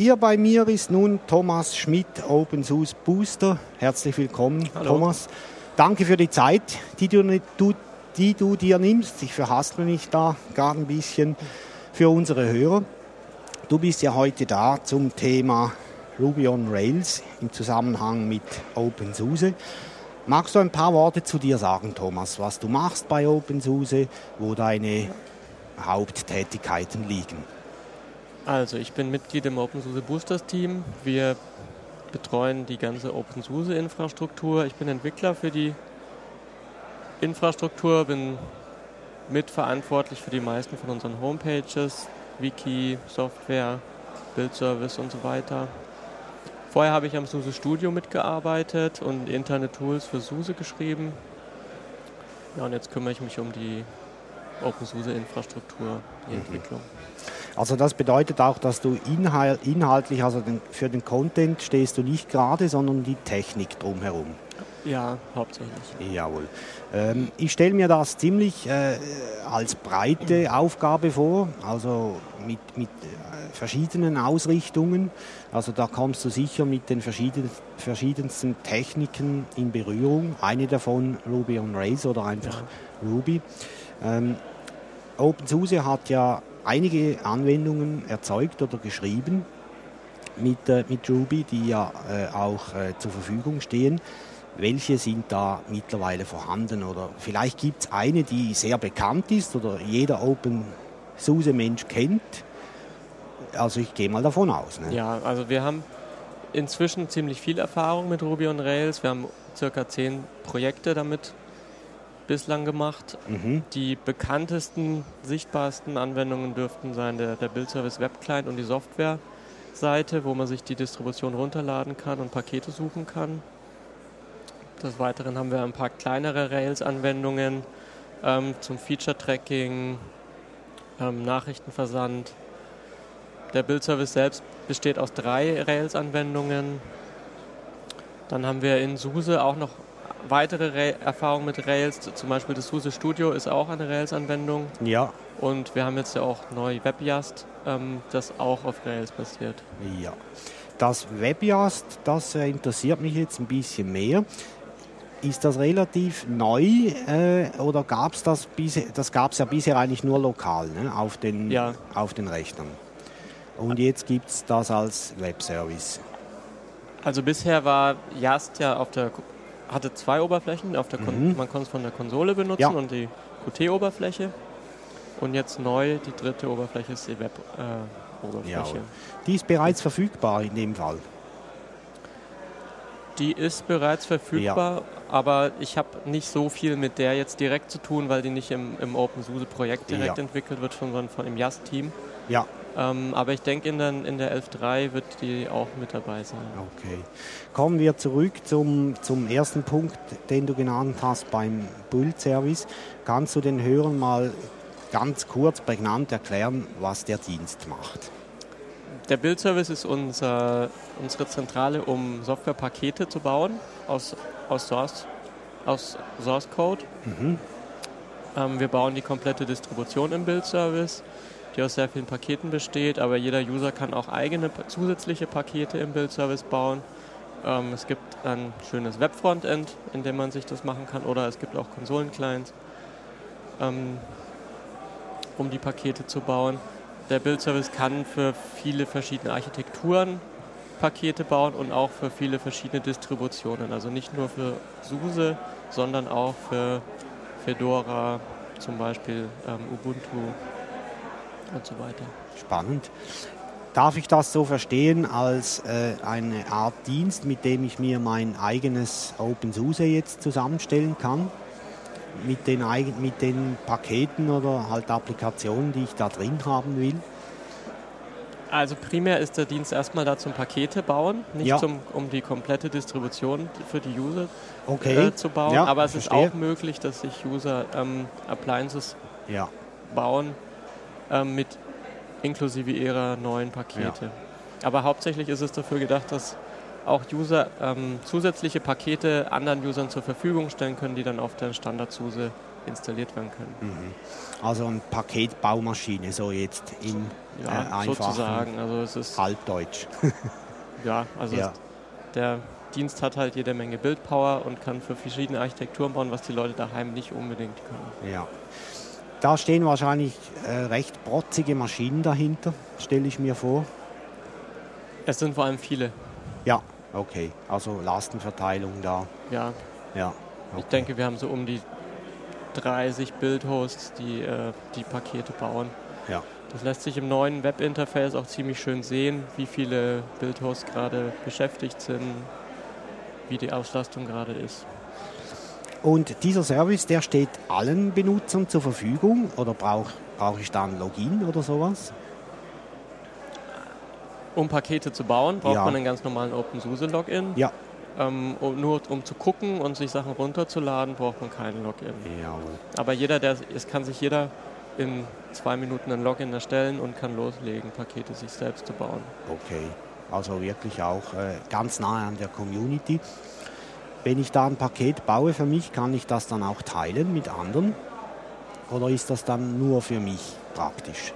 Hier bei mir ist nun Thomas Schmidt, OpenSUSE Booster. Herzlich willkommen, Hallo. Thomas. Danke für die Zeit, die du, du, die du dir nimmst. Ich verhaspel mich da gerade ein bisschen für unsere Hörer. Du bist ja heute da zum Thema Ruby on Rails im Zusammenhang mit OpenSUSE. Magst du ein paar Worte zu dir sagen, Thomas, was du machst bei OpenSUSE, wo deine Haupttätigkeiten liegen? Also ich bin Mitglied im OpenSUSE Boosters Team. Wir betreuen die ganze OpenSUSE Infrastruktur. Ich bin Entwickler für die Infrastruktur, bin mitverantwortlich für die meisten von unseren Homepages, Wiki, Software, Bildservice und so weiter. Vorher habe ich am SUSE Studio mitgearbeitet und interne Tools für SUSE geschrieben. Ja, und jetzt kümmere ich mich um die OpenSUSE Infrastruktur, die mhm. Entwicklung. Also das bedeutet auch, dass du inhaltlich, also für den Content stehst du nicht gerade, sondern die Technik drumherum. Ja, hauptsächlich. Jawohl. Ähm, ich stelle mir das ziemlich äh, als breite Aufgabe vor, also mit, mit äh, verschiedenen Ausrichtungen. Also da kommst du sicher mit den verschieden, verschiedensten Techniken in Berührung. Eine davon Ruby on Rails oder einfach ja. Ruby. Ähm, OpenSUSE hat ja einige Anwendungen erzeugt oder geschrieben mit, äh, mit Ruby, die ja äh, auch äh, zur Verfügung stehen. Welche sind da mittlerweile vorhanden? Oder vielleicht gibt es eine, die sehr bekannt ist oder jeder OpenSUSE-Mensch kennt. Also ich gehe mal davon aus. Ne? Ja, also wir haben inzwischen ziemlich viel Erfahrung mit Ruby on Rails. Wir haben circa zehn Projekte damit bislang gemacht. Mhm. Die bekanntesten, sichtbarsten Anwendungen dürften sein der, der Bildservice Web Client und die Software-Seite, wo man sich die Distribution runterladen kann und Pakete suchen kann. Des Weiteren haben wir ein paar kleinere Rails-Anwendungen ähm, zum Feature-Tracking, ähm, Nachrichtenversand. Der Bildservice selbst besteht aus drei Rails-Anwendungen. Dann haben wir in SUSE auch noch weitere Ra Erfahrungen mit Rails, zum Beispiel das SUSE Studio ist auch eine Rails-Anwendung. Ja. Und wir haben jetzt ja auch neu WebJust, ähm, das auch auf Rails basiert. Ja. Das WebJust, das äh, interessiert mich jetzt ein bisschen mehr. Ist das relativ neu äh, oder gab es das bisher, das gab es ja bisher eigentlich nur lokal ne, auf, den, ja. auf den Rechnern. Und jetzt gibt es das als Webservice. Also bisher war Just ja auf der hatte zwei Oberflächen. Mhm. Man konnte es von der Konsole benutzen ja. und die Qt-Oberfläche. Und jetzt neu, die dritte Oberfläche ist die Web-Oberfläche. Äh, die ist bereits verfügbar in dem Fall. Die ist bereits verfügbar, ja. aber ich habe nicht so viel mit der jetzt direkt zu tun, weil die nicht im, im OpenSUSE-Projekt direkt ja. entwickelt wird, sondern von dem YAS-Team. Ja. Ähm, aber ich denke, in der, in der 11.3 wird die auch mit dabei sein. Okay. Kommen wir zurück zum, zum ersten Punkt, den du genannt hast beim Build-Service. Kannst du den Hörern mal ganz kurz, prägnant erklären, was der Dienst macht? Der Build-Service ist unser, unsere Zentrale, um Softwarepakete zu bauen aus, aus, Source, aus Source Code. Mhm. Ähm, wir bauen die komplette Distribution im Build-Service die aus sehr vielen Paketen besteht, aber jeder User kann auch eigene zusätzliche Pakete im Build-Service bauen. Ähm, es gibt ein schönes Web-Frontend, in dem man sich das machen kann, oder es gibt auch Konsolen-Clients, ähm, um die Pakete zu bauen. Der Build-Service kann für viele verschiedene Architekturen Pakete bauen und auch für viele verschiedene Distributionen. Also nicht nur für SUSE, sondern auch für Fedora, zum Beispiel ähm, Ubuntu und so weiter. Spannend. Darf ich das so verstehen als äh, eine Art Dienst, mit dem ich mir mein eigenes OpenSUSE jetzt zusammenstellen kann? Mit den, mit den Paketen oder halt Applikationen, die ich da drin haben will? Also primär ist der Dienst erstmal da zum Pakete bauen, nicht ja. zum, um die komplette Distribution für die User okay. äh, zu bauen. Ja, aber es verstehe. ist auch möglich, dass sich User ähm, Appliances ja. bauen, ähm, mit inklusive ihrer neuen Pakete. Ja. Aber hauptsächlich ist es dafür gedacht, dass auch User ähm, zusätzliche Pakete anderen Usern zur Verfügung stellen können, die dann auf der Standard-SUSE installiert werden können. Mhm. Also eine Paketbaumaschine, so jetzt in ja, äh, sozusagen. Also es ist Halbdeutsch. ja, also ja. der Dienst hat halt jede Menge Bildpower und kann für verschiedene Architekturen bauen, was die Leute daheim nicht unbedingt können. Ja. Da stehen wahrscheinlich äh, recht protzige Maschinen dahinter, stelle ich mir vor. Es sind vor allem viele. Ja, okay. Also Lastenverteilung da. Ja. Ja. Okay. Ich denke, wir haben so um die 30 Bildhosts, die äh, die Pakete bauen. Ja. Das lässt sich im neuen Webinterface auch ziemlich schön sehen, wie viele Bildhosts gerade beschäftigt sind, wie die Auslastung gerade ist. Und dieser Service, der steht allen Benutzern zur Verfügung oder brauche brauch ich da ein Login oder sowas? Um Pakete zu bauen, braucht ja. man einen ganz normalen OpenSUSE-Login. Ja. Ähm, um, nur um zu gucken und sich Sachen runterzuladen, braucht man keinen Login. Jawohl. Aber jeder, der, es kann sich jeder in zwei Minuten ein Login erstellen und kann loslegen, Pakete sich selbst zu bauen. Okay, also wirklich auch äh, ganz nahe an der Community. Wenn ich da ein Paket baue für mich, kann ich das dann auch teilen mit anderen? Oder ist das dann nur für mich praktisch?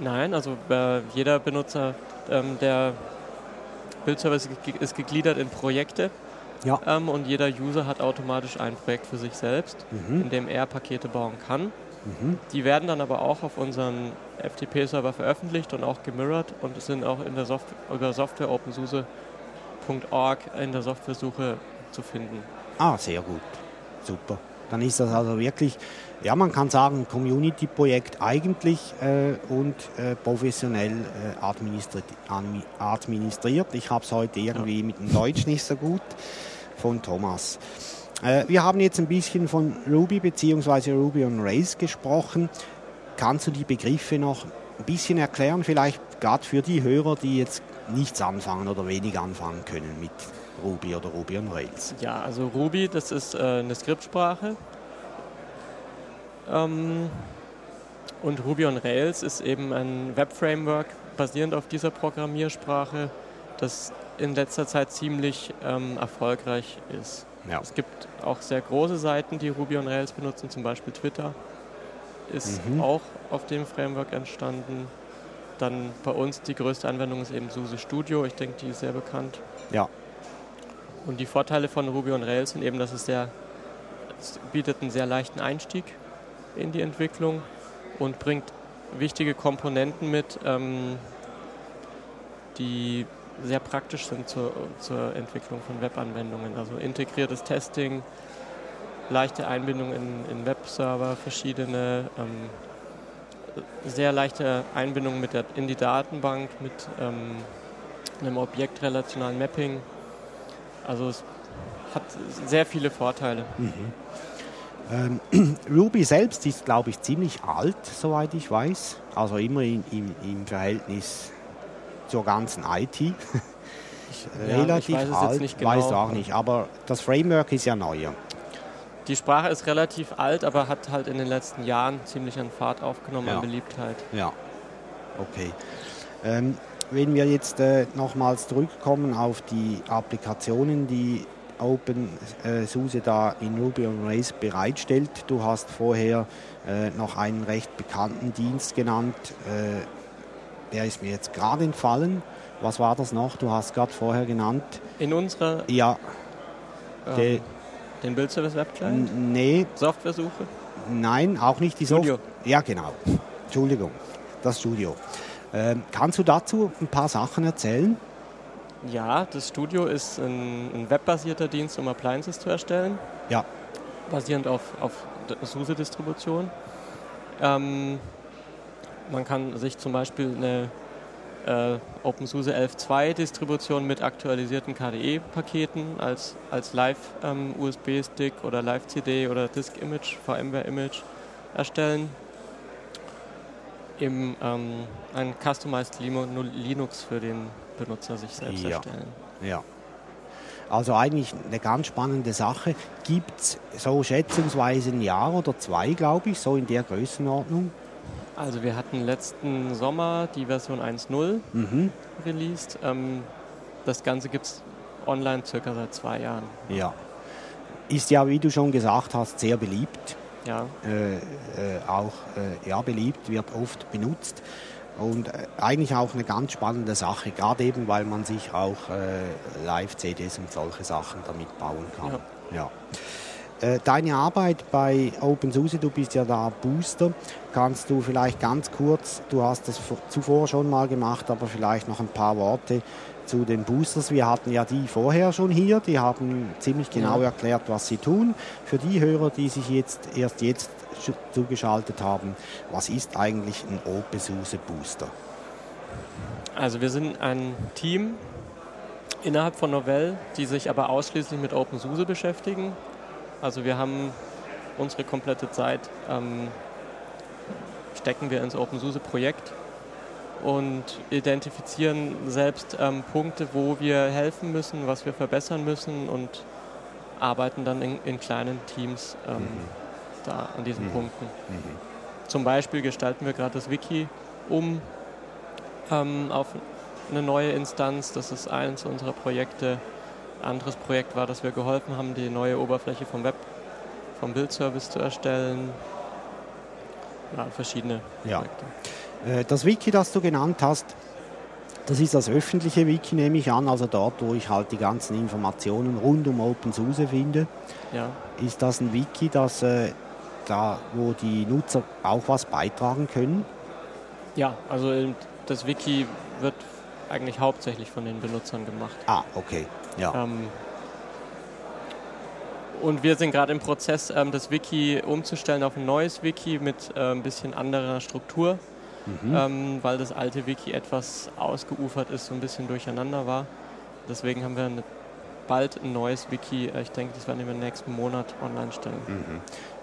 Nein, also äh, jeder Benutzer, ähm, der Bildservice ist gegliedert in Projekte. Ja. Ähm, und jeder User hat automatisch ein Projekt für sich selbst, mhm. in dem er Pakete bauen kann. Mhm. Die werden dann aber auch auf unseren FTP-Server veröffentlicht und auch gemirrored und sind auch in der Soft über Software OpenSUSE.org in der Softwaresuche zu finden. Ah, sehr gut. Super. Dann ist das also wirklich, ja, man kann sagen, Community-Projekt eigentlich äh, und äh, professionell äh, administriert, administriert. Ich habe es heute irgendwie ja. mit dem Deutsch nicht so gut von Thomas. Äh, wir haben jetzt ein bisschen von Ruby bzw. Ruby on Rails gesprochen. Kannst du die Begriffe noch ein bisschen erklären, vielleicht gerade für die Hörer, die jetzt nichts anfangen oder wenig anfangen können mit Ruby oder Ruby on Rails? Ja, also Ruby, das ist äh, eine Skriptsprache. Ähm, und Ruby on Rails ist eben ein Web-Framework basierend auf dieser Programmiersprache, das in letzter Zeit ziemlich ähm, erfolgreich ist. Ja. Es gibt auch sehr große Seiten, die Ruby on Rails benutzen, zum Beispiel Twitter ist mhm. auch auf dem Framework entstanden. Dann bei uns die größte Anwendung ist eben SUSE Studio. Ich denke, die ist sehr bekannt. Ja. Und die Vorteile von Ruby on Rails sind eben, dass es sehr es bietet einen sehr leichten Einstieg in die Entwicklung und bringt wichtige Komponenten mit, ähm, die sehr praktisch sind zur, zur Entwicklung von Webanwendungen. Also integriertes Testing, leichte Einbindung in, in Webserver, verschiedene, ähm, sehr leichte Einbindung mit der, in die Datenbank, mit ähm, einem objektrelationalen Mapping. Also es hat sehr viele Vorteile. Mhm. Ähm, Ruby selbst ist, glaube ich, ziemlich alt, soweit ich weiß. Also immer in, im, im Verhältnis zur ganzen IT. ja, Relativ ich weiß alt, nicht genau. weißt du auch nicht. Aber das Framework ist ja neuer. Die Sprache ist relativ alt, aber hat halt in den letzten Jahren ziemlich an Fahrt aufgenommen, ja. an Beliebtheit. Ja, okay. Ähm, wenn wir jetzt äh, nochmals zurückkommen auf die Applikationen, die OpenSUSE äh, da in Ruby on Rails bereitstellt. Du hast vorher äh, noch einen recht bekannten Dienst genannt, äh, der ist mir jetzt gerade entfallen. Was war das noch? Du hast gerade vorher genannt. In unserer. Ja. Ähm, den Bildservice Web Client? Nee. Softwaresuche? Nein, auch nicht die Software. Ja, genau. Entschuldigung. Das Studio. Ähm, kannst du dazu ein paar Sachen erzählen? Ja, das Studio ist ein, ein webbasierter Dienst, um Appliances zu erstellen. Ja. Basierend auf, auf SUSE-Distribution. Ähm, man kann sich zum Beispiel eine äh, OpenSUSE 11.2 Distribution mit aktualisierten KDE-Paketen als, als Live-USB-Stick ähm, oder Live-CD oder Disk-Image, VMware-Image erstellen. Im, ähm, ein Customized Linux für den Benutzer sich selbst ja. erstellen. Ja. Also eigentlich eine ganz spannende Sache. Gibt es so schätzungsweise ein Jahr oder zwei, glaube ich, so in der Größenordnung? Also wir hatten letzten Sommer die Version 1.0 mhm. released. Ähm, das Ganze gibt es online circa seit zwei Jahren. Ja. Ist ja, wie du schon gesagt hast, sehr beliebt. Ja. äh, äh, auch äh, ja, beliebt, wird oft benutzt. Und eigentlich auch eine ganz spannende Sache, gerade eben, weil man sich auch äh, Live-CDs und solche Sachen damit bauen kann. Ja. ja. Äh, deine Arbeit bei OpenSUSE, du bist ja da Booster, kannst du vielleicht ganz kurz, du hast das zuvor schon mal gemacht, aber vielleicht noch ein paar Worte zu den Boosters. Wir hatten ja die vorher schon hier, die haben ziemlich genau erklärt, was sie tun. Für die Hörer, die sich jetzt erst jetzt zugeschaltet haben, was ist eigentlich ein OpenSUSE Booster? Also wir sind ein Team innerhalb von Novell, die sich aber ausschließlich mit OpenSUSE beschäftigen. Also wir haben unsere komplette Zeit ähm, stecken wir ins OpenSUSE-Projekt und identifizieren selbst ähm, Punkte, wo wir helfen müssen, was wir verbessern müssen und arbeiten dann in, in kleinen Teams ähm, mhm. da an diesen mhm. Punkten. Mhm. Zum Beispiel gestalten wir gerade das Wiki um ähm, auf eine neue Instanz. Das ist eines unserer Projekte. Anderes Projekt war, dass wir geholfen haben, die neue Oberfläche vom Web, vom Bildservice zu erstellen. Ja, verschiedene ja. Projekte. Äh, das Wiki, das du genannt hast, das ist das öffentliche Wiki, nehme ich an, also dort, wo ich halt die ganzen Informationen rund um OpenSUSE finde. Ja. Ist das ein Wiki, das äh, da, wo die Nutzer auch was beitragen können? Ja, also das Wiki wird eigentlich hauptsächlich von den Benutzern gemacht. Ah, okay. Ja. Ähm, und wir sind gerade im Prozess, ähm, das Wiki umzustellen auf ein neues Wiki mit äh, ein bisschen anderer Struktur mhm. ähm, weil das alte Wiki etwas ausgeufert ist, so ein bisschen durcheinander war. Deswegen haben wir eine, bald ein neues Wiki. Äh, ich denke, das werden wir im nächsten Monat online stellen. Mhm.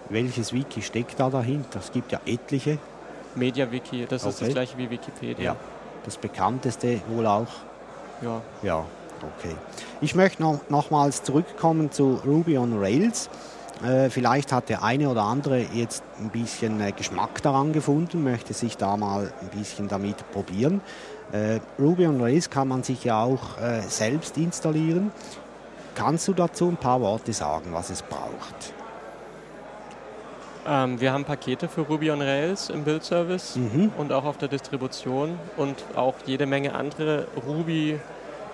Welches Wiki steckt da dahinter? Es gibt ja etliche. MediaWiki, das okay. ist das gleiche wie Wikipedia. Ja, das bekannteste wohl auch. Ja. Ja, okay. Ich möchte noch, nochmals zurückkommen zu Ruby on Rails. Äh, vielleicht hat der eine oder andere jetzt ein bisschen äh, Geschmack daran gefunden, möchte sich da mal ein bisschen damit probieren. Äh, Ruby on Rails kann man sich ja auch selbst installieren. Kannst du dazu ein paar Worte sagen, was es braucht? Ähm, wir haben Pakete für Ruby on Rails im Build-Service mhm. und auch auf der Distribution und auch jede Menge andere Ruby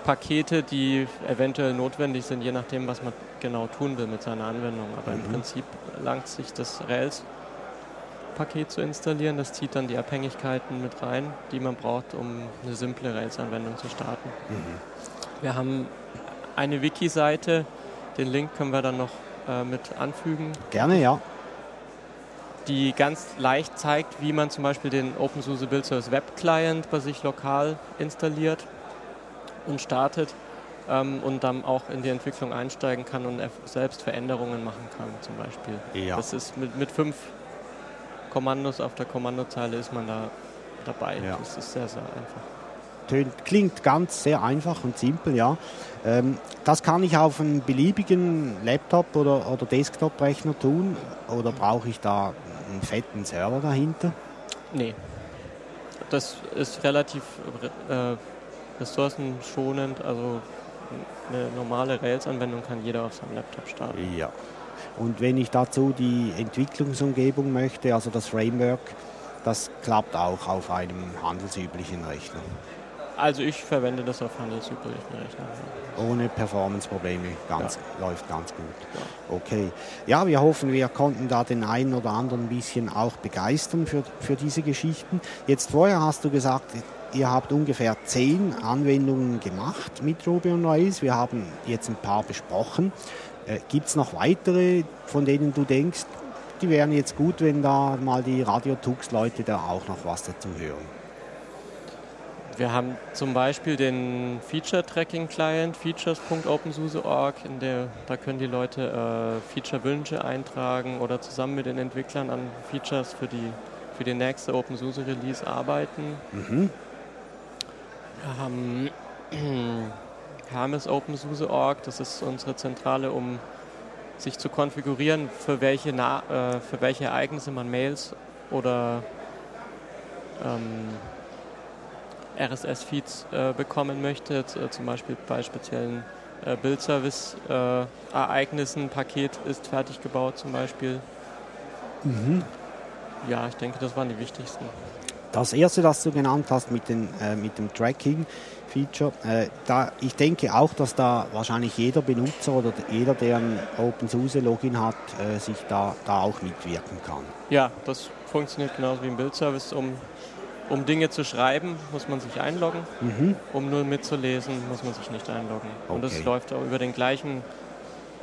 Pakete, die eventuell notwendig sind, je nachdem, was man genau tun will mit seiner Anwendung. Aber mhm. im Prinzip langt sich das Rails-Paket zu installieren. Das zieht dann die Abhängigkeiten mit rein, die man braucht, um eine simple Rails-Anwendung zu starten. Mhm. Wir haben eine Wiki-Seite, den Link können wir dann noch äh, mit anfügen. Gerne, ja. Die ganz leicht zeigt, wie man zum Beispiel den OpenSUSE Build Service Web Client bei sich lokal installiert und startet ähm, und dann auch in die Entwicklung einsteigen kann und selbst Veränderungen machen kann zum Beispiel. Ja. Das ist mit, mit fünf Kommandos auf der Kommandozeile ist man da dabei. Ja. Das ist sehr, sehr einfach. klingt ganz sehr einfach und simpel, ja. Ähm, das kann ich auf einem beliebigen Laptop oder, oder Desktop-Rechner tun oder brauche ich da einen fetten Server dahinter? Nee. Das ist relativ äh, ressourcenschonend. Also eine normale Rails-Anwendung kann jeder auf seinem Laptop starten. Ja. Und wenn ich dazu die Entwicklungsumgebung möchte, also das Framework, das klappt auch auf einem handelsüblichen Rechner. Also ich verwende das auf handelsüblichen Rechnern. Ohne Performance-Probleme, ganz, ja. läuft ganz gut. Ja. Okay. Ja, wir hoffen, wir konnten da den einen oder anderen ein bisschen auch begeistern für, für diese Geschichten. Jetzt vorher hast du gesagt, Ihr habt ungefähr zehn Anwendungen gemacht mit Ruby on Rails. Wir haben jetzt ein paar besprochen. Äh, Gibt es noch weitere, von denen du denkst, die wären jetzt gut, wenn da mal die Radio-Tux-Leute da auch noch was dazu hören? Wir haben zum Beispiel den Feature-Tracking-Client, features.opensuse.org, in der da können die Leute äh, Feature-Wünsche eintragen oder zusammen mit den Entwicklern an Features für die, für die nächste OpenSUSE-Release arbeiten. Mhm. Wir haben Hermes OpenSUSE.org, das ist unsere Zentrale, um sich zu konfigurieren, für welche, Na äh, für welche Ereignisse man Mails oder ähm, RSS-Feeds äh, bekommen möchte, äh, zum Beispiel bei speziellen äh, Bildservice-Ereignissen. Paket ist fertig gebaut zum Beispiel. Mhm. Ja, ich denke, das waren die wichtigsten. Das erste, das du genannt hast mit, den, äh, mit dem Tracking-Feature, äh, da, ich denke auch, dass da wahrscheinlich jeder Benutzer oder jeder, der ein OpenSUSE-Login hat, äh, sich da, da auch mitwirken kann. Ja, das funktioniert genauso wie im Bildservice. Um, um Dinge zu schreiben, muss man sich einloggen. Mhm. Um nur mitzulesen, muss man sich nicht einloggen. Okay. Und das läuft auch über den gleichen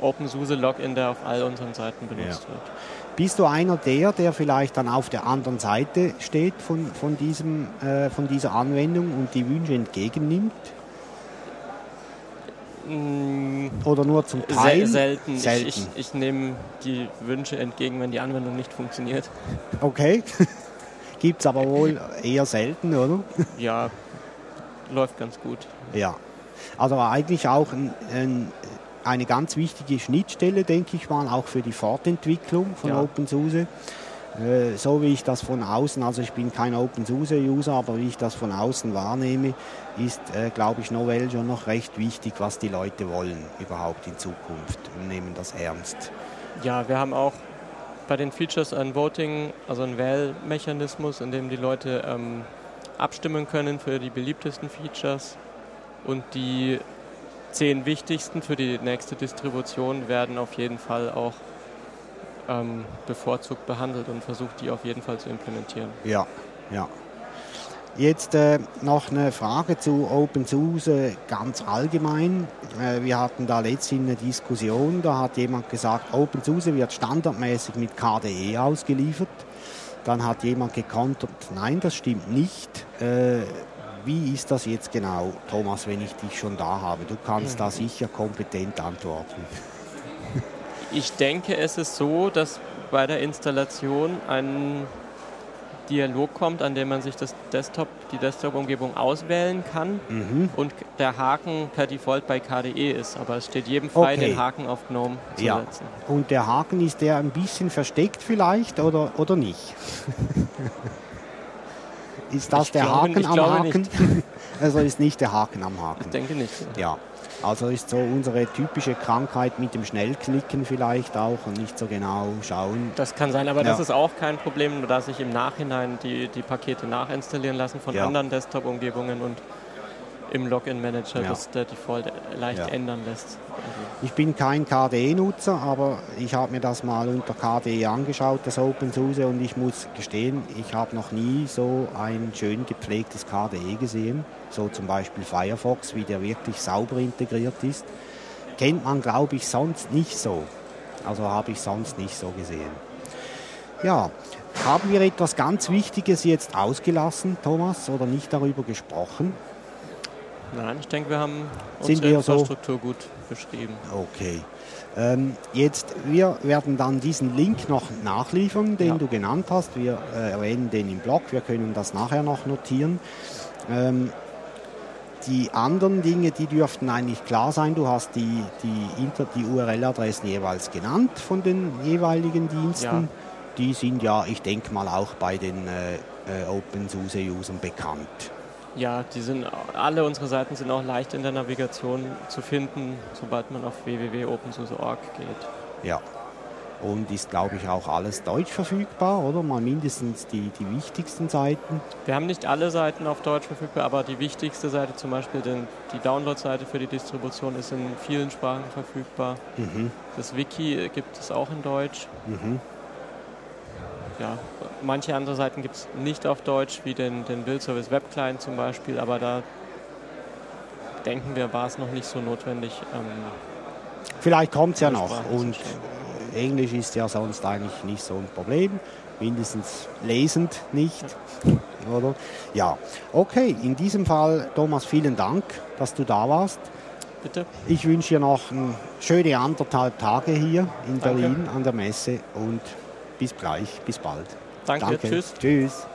OpenSUSE-Login, der auf all unseren Seiten benutzt ja. wird. Bist du einer der, der vielleicht dann auf der anderen Seite steht von, von, diesem, äh, von dieser Anwendung und die Wünsche entgegennimmt? Mm. Oder nur zum Teil? selten. selten. Ich, ich, ich nehme die Wünsche entgegen, wenn die Anwendung nicht funktioniert. Okay. Gibt es aber wohl eher selten, oder? Ja, läuft ganz gut. Ja. Also eigentlich auch ein, ein eine ganz wichtige Schnittstelle, denke ich mal, auch für die Fortentwicklung von ja. OpenSUSE. Äh, so wie ich das von außen, also ich bin kein OpenSUSE-User, aber wie ich das von außen wahrnehme, ist, äh, glaube ich, Novell schon noch recht wichtig, was die Leute wollen überhaupt in Zukunft und nehmen das ernst. Ja, wir haben auch bei den Features ein Voting, also ein Wählmechanismus, in dem die Leute ähm, abstimmen können für die beliebtesten Features und die zehn wichtigsten für die nächste Distribution werden auf jeden Fall auch ähm, bevorzugt behandelt und versucht, die auf jeden Fall zu implementieren. Ja, ja. Jetzt äh, noch eine Frage zu OpenSUSE ganz allgemein. Äh, wir hatten da letztens eine Diskussion, da hat jemand gesagt, OpenSUSE wird standardmäßig mit KDE ausgeliefert. Dann hat jemand gekontert, nein, das stimmt nicht. Äh, wie ist das jetzt genau, Thomas, wenn ich dich schon da habe? Du kannst da sicher kompetent antworten. Ich denke, es ist so, dass bei der Installation ein Dialog kommt, an dem man sich das Desktop, die Desktop-Umgebung auswählen kann mhm. und der Haken per Default bei KDE ist. Aber es steht jedem frei, okay. den Haken auf GNOME zu ja. setzen. Und der Haken ist der ein bisschen versteckt vielleicht oder, oder nicht? Ist das ich der glaube, Haken am Haken? Nicht. also ist nicht der Haken am Haken. Ich denke nicht. Ja. ja. Also ist so unsere typische Krankheit mit dem Schnellklicken vielleicht auch und nicht so genau schauen. Das kann sein, aber ja. das ist auch kein Problem, nur dass sich im Nachhinein die, die Pakete nachinstallieren lassen von ja. anderen Desktop-Umgebungen und im Login-Manager ja. das der Default leicht ja. ändern lässt. Ich bin kein KDE-Nutzer, aber ich habe mir das mal unter KDE angeschaut, das OpenSUSE, und ich muss gestehen, ich habe noch nie so ein schön gepflegtes KDE gesehen. So zum Beispiel Firefox, wie der wirklich sauber integriert ist. Kennt man, glaube ich, sonst nicht so. Also habe ich sonst nicht so gesehen. Ja, haben wir etwas ganz Wichtiges jetzt ausgelassen, Thomas, oder nicht darüber gesprochen? Nein, ich denke, wir haben unsere wir Infrastruktur so? gut beschrieben. Okay. Ähm, jetzt, wir werden dann diesen Link noch nachliefern, den ja. du genannt hast. Wir äh, erwähnen den im Blog, wir können das nachher noch notieren. Ähm, die anderen Dinge, die dürften eigentlich klar sein. Du hast die, die, die URL-Adressen jeweils genannt von den jeweiligen Diensten. Ja. Die sind ja, ich denke mal, auch bei den äh, äh OpenSUSE-Usern bekannt. Ja, die sind, alle unsere Seiten sind auch leicht in der Navigation zu finden, sobald man auf www.opensource.org geht. Ja, und ist, glaube ich, auch alles deutsch verfügbar, oder? Mal mindestens die, die wichtigsten Seiten. Wir haben nicht alle Seiten auf Deutsch verfügbar, aber die wichtigste Seite, zum Beispiel den, die Download-Seite für die Distribution, ist in vielen Sprachen verfügbar. Mhm. Das Wiki gibt es auch in Deutsch. Mhm ja, manche andere Seiten gibt es nicht auf Deutsch, wie den, den Bildservice Web Client zum Beispiel, aber da denken wir, war es noch nicht so notwendig. Ähm, Vielleicht kommt es ja noch und Englisch ist ja sonst eigentlich nicht so ein Problem, mindestens lesend nicht. Ja. Oder? Ja, okay, in diesem Fall, Thomas, vielen Dank, dass du da warst. Bitte. Ich wünsche dir noch schöne anderthalb Tage hier in Danke. Berlin an der Messe und bis gleich, bis bald. Danke, Danke. tschüss. Tschüss.